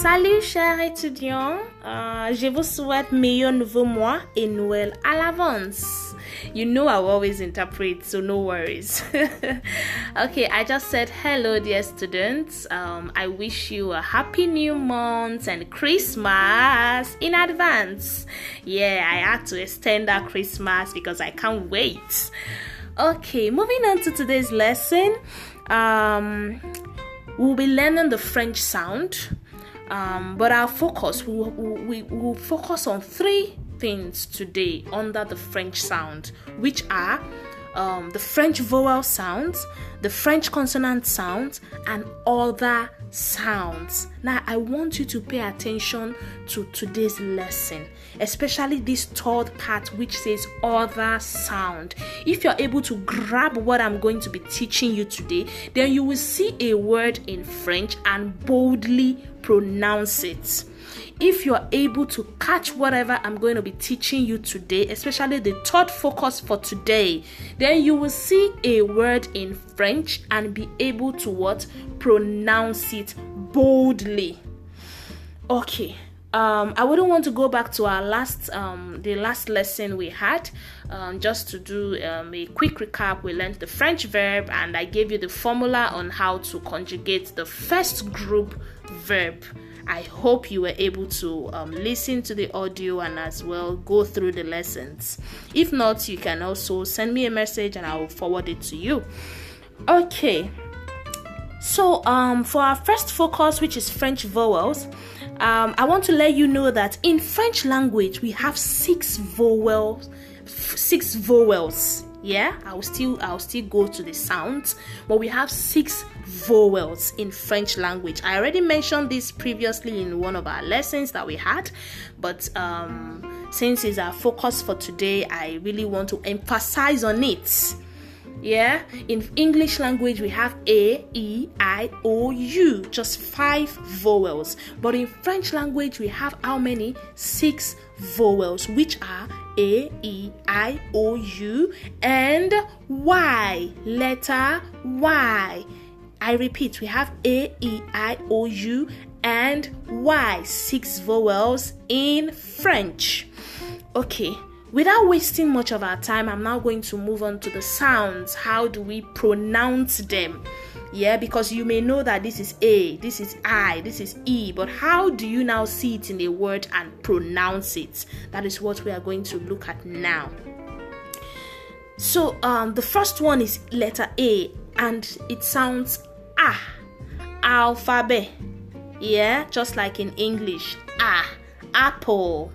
Salut chers étudiants, uh, je vous souhaite meilleur nouveau mois et Noël à l'avance. You know I always interpret, so no worries. okay, I just said hello, dear students. Um, I wish you a happy new month and Christmas in advance. Yeah, I had to extend that Christmas because I can't wait. Okay, moving on to today's lesson. Um, we'll be learning the French sound, um, but our focus we will focus on three things today under the French sound, which are um, the French vowel sounds, the French consonant sounds, and other sounds. Now, I want you to pay attention to today's lesson, especially this third part which says other sound. If you're able to grab what I'm going to be teaching you today, then you will see a word in French and boldly pronounce it if you're able to catch whatever I'm going to be teaching you today, especially the third focus for today, then you will see a word in French and be able to what pronounce it boldly. Okay. Um, I wouldn't want to go back to our last, um, the last lesson we had. Um, just to do um, a quick recap, we learned the French verb, and I gave you the formula on how to conjugate the first group verb. I hope you were able to um, listen to the audio and as well go through the lessons. If not, you can also send me a message and I will forward it to you. Okay. So, um, for our first focus, which is French vowels, um, I want to let you know that in French language we have six vowels, six vowels yeah i'll still i'll still go to the sounds but we have six vowels in french language. I already mentioned this previously in one of our lessons that we had but um since it's our focus for today i really want to emphasize on it. Yeah? In english language we have a e i o u just five vowels. But in french language we have how many? Six vowels which are a e i o u and y. Letter y i repeat we have a e i o u and y six vowels in french okay Without wasting much of our time, I'm now going to move on to the sounds. How do we pronounce them? Yeah, because you may know that this is A, this is I, this is E, but how do you now see it in a word and pronounce it? That is what we are going to look at now. So, um, the first one is letter A, and it sounds ah, alphabet. Yeah, just like in English, ah, apple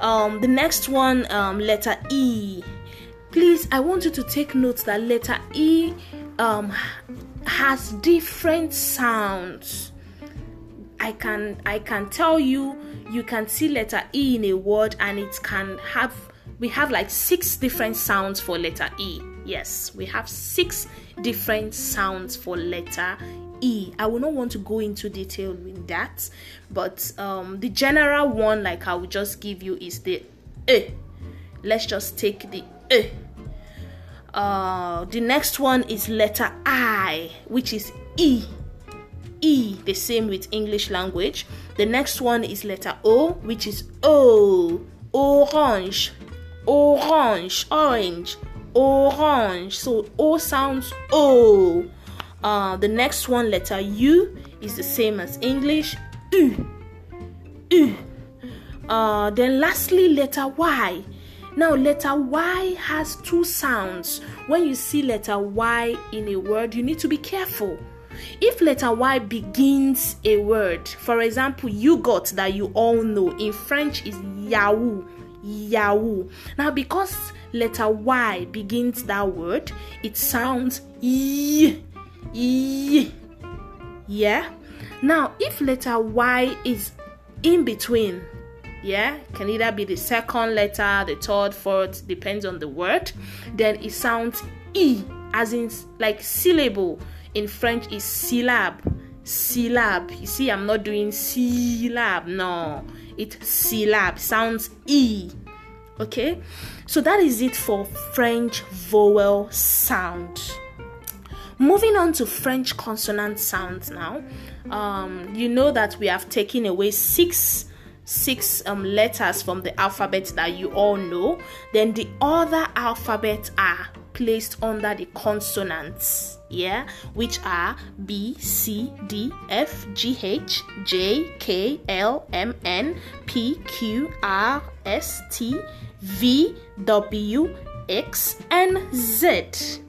um, the next one, um, letter E. Please, I want you to take note that letter E um, has different sounds. I can I can tell you you can see letter E in a word and it can have we have like six different sounds for letter E. Yes, we have six different sounds for letter E. I will not want to go into detail with that, but um, the general one, like I will just give you, is the E. Let's just take the E. Uh, the next one is letter I, which is E. E, the same with English language. The next one is letter O, which is O. Orange, orange, orange, orange. So O sounds O. Uh, the next one, letter U, is the same as English. U. U. Uh, then lastly, letter Y. Now, letter Y has two sounds. When you see letter Y in a word, you need to be careful. If letter Y begins a word, for example, you got that you all know in French is Yahoo. Yahoo. Now, because letter Y begins that word, it sounds Y E. Yeah. Now, if letter Y is in between, yeah, can either be the second letter, the third, fourth, depends on the word, then it sounds E, as in like syllable. In French, is syllab. Syllab. You see, I'm not doing syllab. No, it syllab sounds E. Okay, so that is it for French vowel sound. moving on to French consonant sounds now. Um, you know that we have taken away six six um, letters from the alphabet that you all know. Then the other alphabet are placed under the consonants, yeah, which are B, C, D, F, G, H, J, K, L, M, N, P, Q, R, S, T, V, W, X, and Z.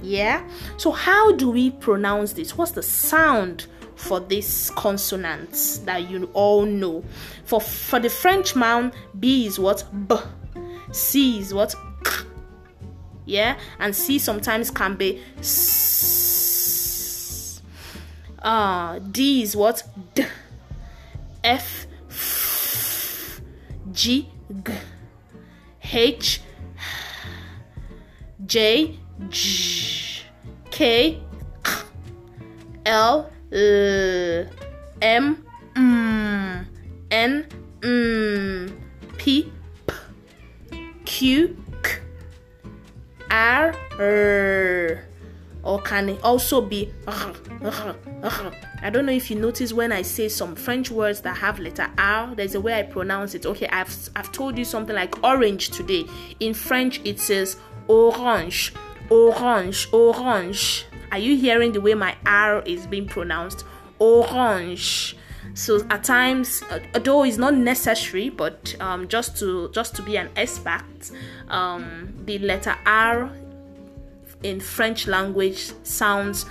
Yeah, so how do we pronounce this? What's the sound? for these consonants that you all know. For for the French man, B is what B, C is what yeah, and C sometimes can be. Uh, D is what? D, F, F. G, G, H, J, J, K, K, L, L, M, Also be I don't know if you notice when I say some French words that have letter R, there's a way I pronounce it. Okay, I've I've told you something like orange today. In French, it says orange, orange, orange. Are you hearing the way my R is being pronounced? Orange. So at times, uh, although it's not necessary, but um, just to just to be an expert, um, the letter R in French language sounds.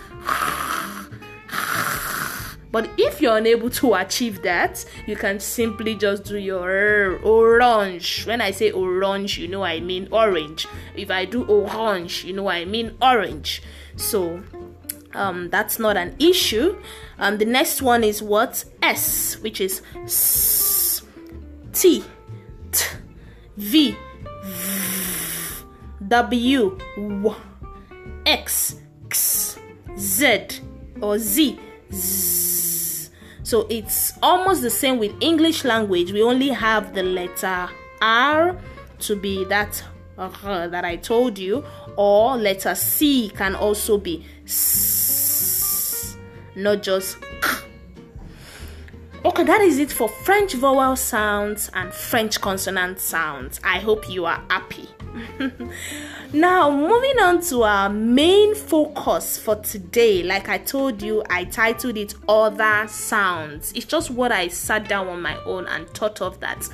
But if you're unable to achieve that, you can simply just do your orange. When I say orange, you know I mean orange. If I do orange, you know I mean orange. So um, that's not an issue. Um, the next one is what? S, which is S, T, T, V, v W, W, X, X, Z, or Z, Z. So it's almost the same with English language. We only have the letter R to be that uh, that I told you, or letter C can also be S, not just K. Okay, that is it for French vowel sounds and French consonant sounds. I hope you are happy. now, moving on to our main focus for today. Like I told you, I titled it Other Sounds. It's just what I sat down on my own and thought of that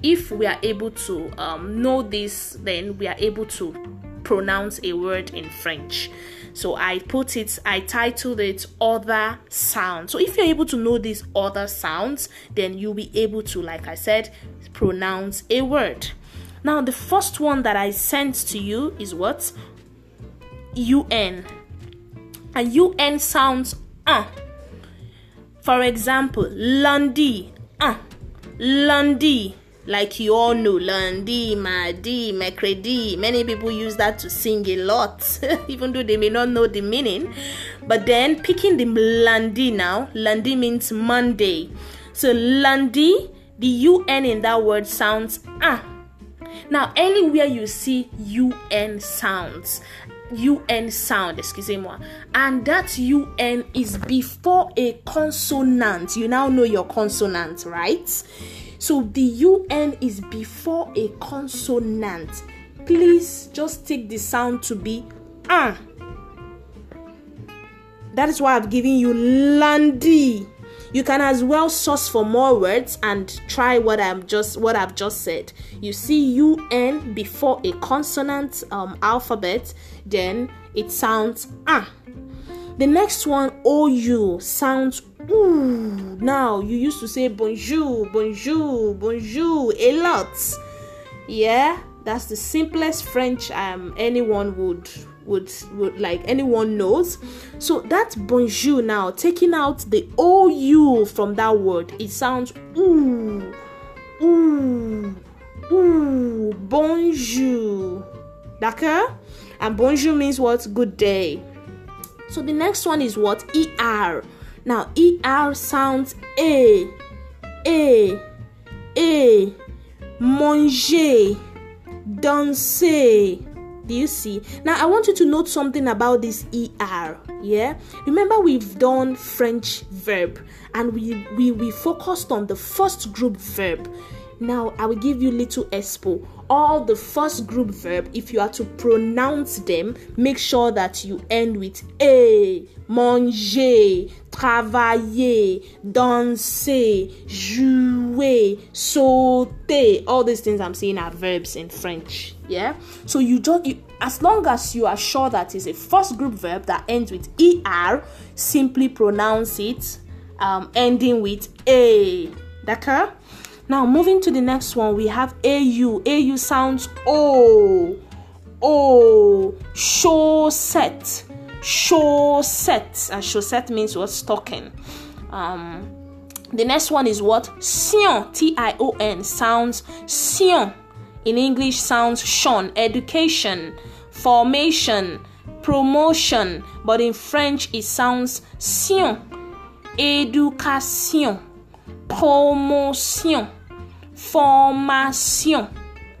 if we are able to um, know this, then we are able to pronounce a word in French. So I put it, I titled it Other Sounds. So if you're able to know these other sounds, then you'll be able to, like I said, pronounce a word. Now, the first one that I sent to you is what? UN. And UN sounds uh. For example, lundi, uh. Lundi like you all know, lundi, mardi, mercredi. Many people use that to sing a lot, even though they may not know the meaning. But then picking the lundi now, lundi means Monday. So lundi, the UN in that word sounds ah. Now, anywhere you see UN sounds, UN sound, excusez-moi, and that UN is before a consonant. You now know your consonant, right? So the UN is before a consonant. Please just take the sound to be ah. That is why I've given you landy. You can as well source for more words and try what I'm just what I've just said. You see UN before a consonant um, alphabet, then it sounds ah. The next one OU sounds ooh. Now you used to say bonjour, bonjour, bonjour a lot. Yeah, that's the simplest French um anyone would would would like anyone knows. So that bonjour now taking out the OU from that word, it sounds ooh, ooh, ooh, bonjour. D'accord? And bonjour means what? Good day. So the next one is what? ER. Now, ER sounds A, A, A, manger, danser, Do you see? Now I want you to note something about this ER. Yeah. Remember we've done French verb and we we, we focused on the first group verb. Now I will give you little expo. All the first group verb, if you are to pronounce them, make sure that you end with a, manger, travailler, danser, jouer, sauter. All these things I'm saying are verbs in French. Yeah. So you just you, as long as you are sure that it's a first group verb that ends with er, simply pronounce it, um, ending with a. D'accord? Now, moving to the next one, we have AU. AU sounds O. O. Chaussette. Show Chaussette. And chaussette means what? talking. Um, the next one is what? Sion. T I O N sounds Sion. In English sounds Sean. Education. Formation. Promotion. But in French it sounds Sion. Education. Promotion formation.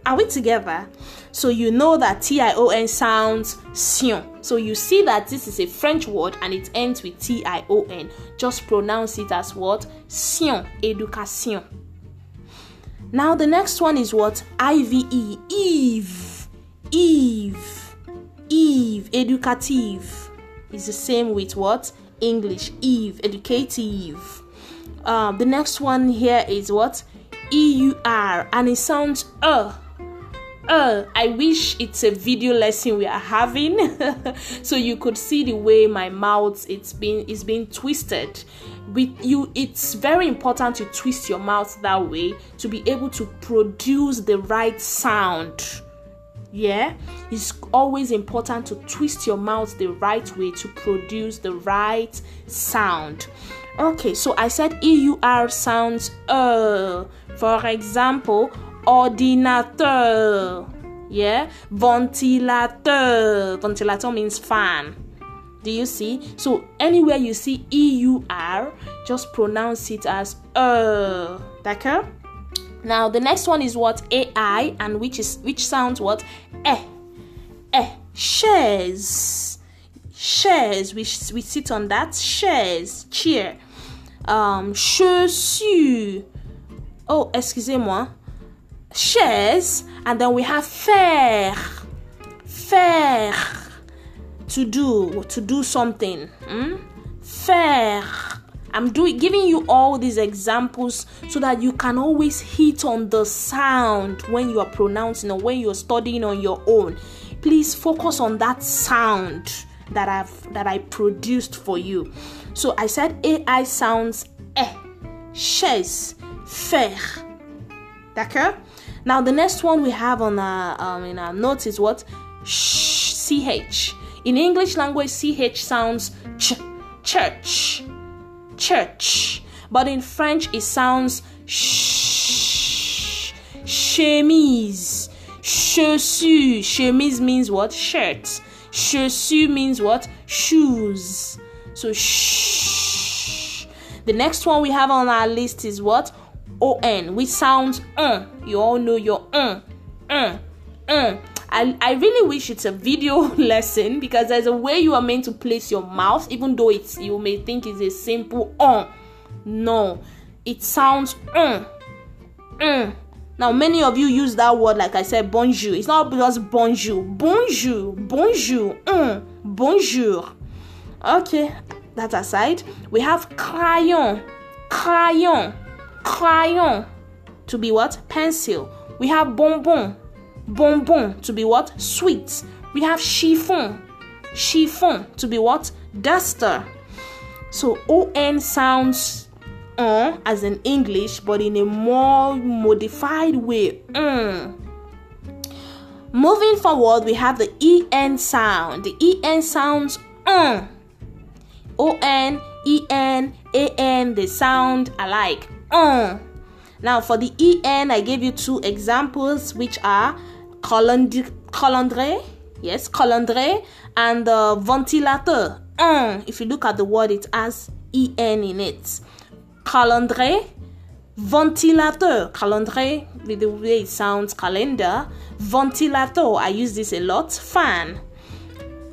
Are we together? So you know that T I O N sounds sion. So you see that this is a French word and it ends with T I O N. Just pronounce it as what? Sion, education. Now the next one is what? I V E, Eve, Eve, Eve, educative. Is the same with what? English, Eve, educative. Um, the next one here is what? E-U-R and it sounds uh uh i wish it's a video lesson we are having so you could see the way my mouth it's been is being twisted. With you it's very important to twist your mouth that way to be able to produce the right sound. Yeah? It's always important to twist your mouth the right way to produce the right sound okay so i said eur sounds uh for example, ordinateur. Yeah, ventilateur. Ventilator means fan. Do you see? So anywhere you see EUR, just pronounce it as uh. D'accord? Now the next one is what AI and which is which sounds what eh eh shares shares we we sit on that shares chair um oh, excusez-moi, Chaise. and then we have faire, faire, to do, to do something. Hmm? Faire. I'm doing giving you all these examples so that you can always hit on the sound when you are pronouncing or when you're studying on your own. Please focus on that sound that I've that I produced for you. So I said AI sounds eh, chaise, faire. D'accord? Now the next one we have on our um, in our notes is what? Sh- ch. In English language, ch sounds ch, church, church. But in French, it sounds sh, chemise, chaussure. Chemise means what? Shirt. Chaussure means what? Shoes. So shh. The next one we have on our list is what? on which sounds uh you all know your uh uh uh. I, I really wish it's a video lesson because there's a way you are meant to place your mouth even though it's you may think it's a simple uh. No. It sounds uh uh. Now many of you use that word like i said bonjour. It's not because bonjour. Bonjour. Bonjour. Uh, bonjour okay that aside we have crayon crayon crayon to be what? Pencil. We have bonbon. Bonbon to be what? Sweet. We have chiffon. Chiffon to be what? Duster. So ON sounds on as in English, but in a more modified way. Mm. Moving forward, we have the EN sound. The EN sounds on. O N E N A N, they sound alike on. Now for the E N, I gave you two examples, which are colandre, yes, colandre, and the ventilateur. On. Uh. If you look at the word, it has en in it. Colandre, ventilateur, calendrier, with the way it sounds, calendar. Ventilateur, I use this a lot. Fan.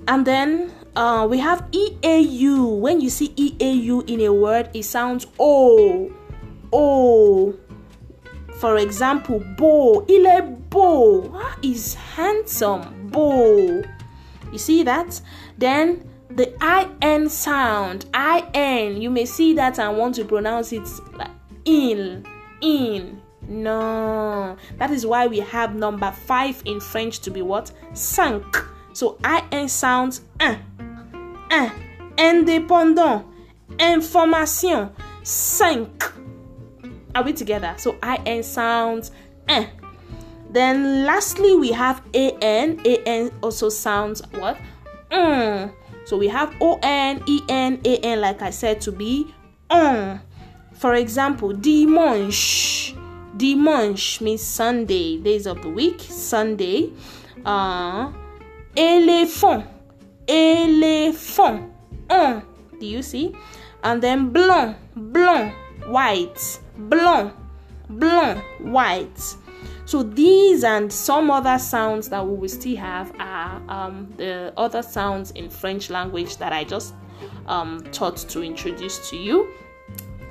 And then uh, we have EAU. When you see EAU in a word, it sounds O. O. For example, Bo. Ile Bo is handsome. Bo. You see that? Then the IN sound. IN. You may see that and want to pronounce it like in. In. No. That is why we have number five in French to be what? sank. So IN sounds. Uh. 1. Indépendant. Information. 5. Are we together? So IN sounds N. Then lastly, we have AN. AN also sounds what? Mm. So we have ON, EN, AN, like I said, to be on. For example, dimanche. Dimanche means Sunday, days of the week, Sunday. Uh, éléphant Elephant. On. Do you see? And then blanc. Blanc. White blanc, blanc, white. So these and some other sounds that we will still have are um, the other sounds in French language that I just um, taught to introduce to you.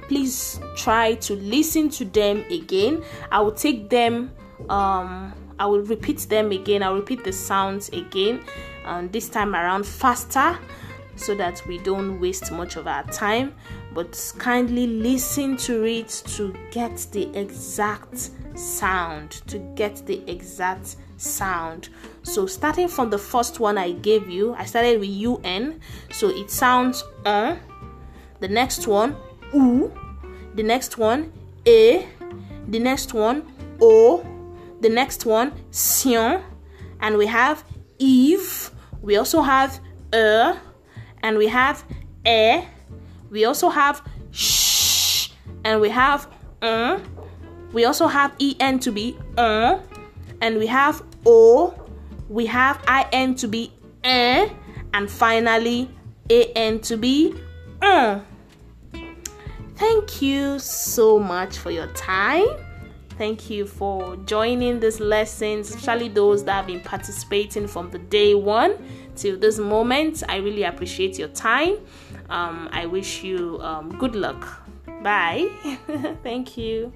Please try to listen to them again. I will take them. Um, I will repeat them again. I'll repeat the sounds again, and this time around faster so that we don't waste much of our time, but kindly listen to it to get the exact sound, to get the exact sound. So, starting from the first one I gave you, I started with UN, so it sounds uh, the next one oo, the next one e, the next one o, the next one sion, and we have Eve. We also have er and we have e. We also have sh, and we have un. We also have en to be un, and we have o. We have in to be en, and finally an to be un. Thank you so much for your time. Thank you for joining this lessons, especially those that have been participating from the day one till this moment. I really appreciate your time. Um, I wish you um, good luck. Bye. Thank you.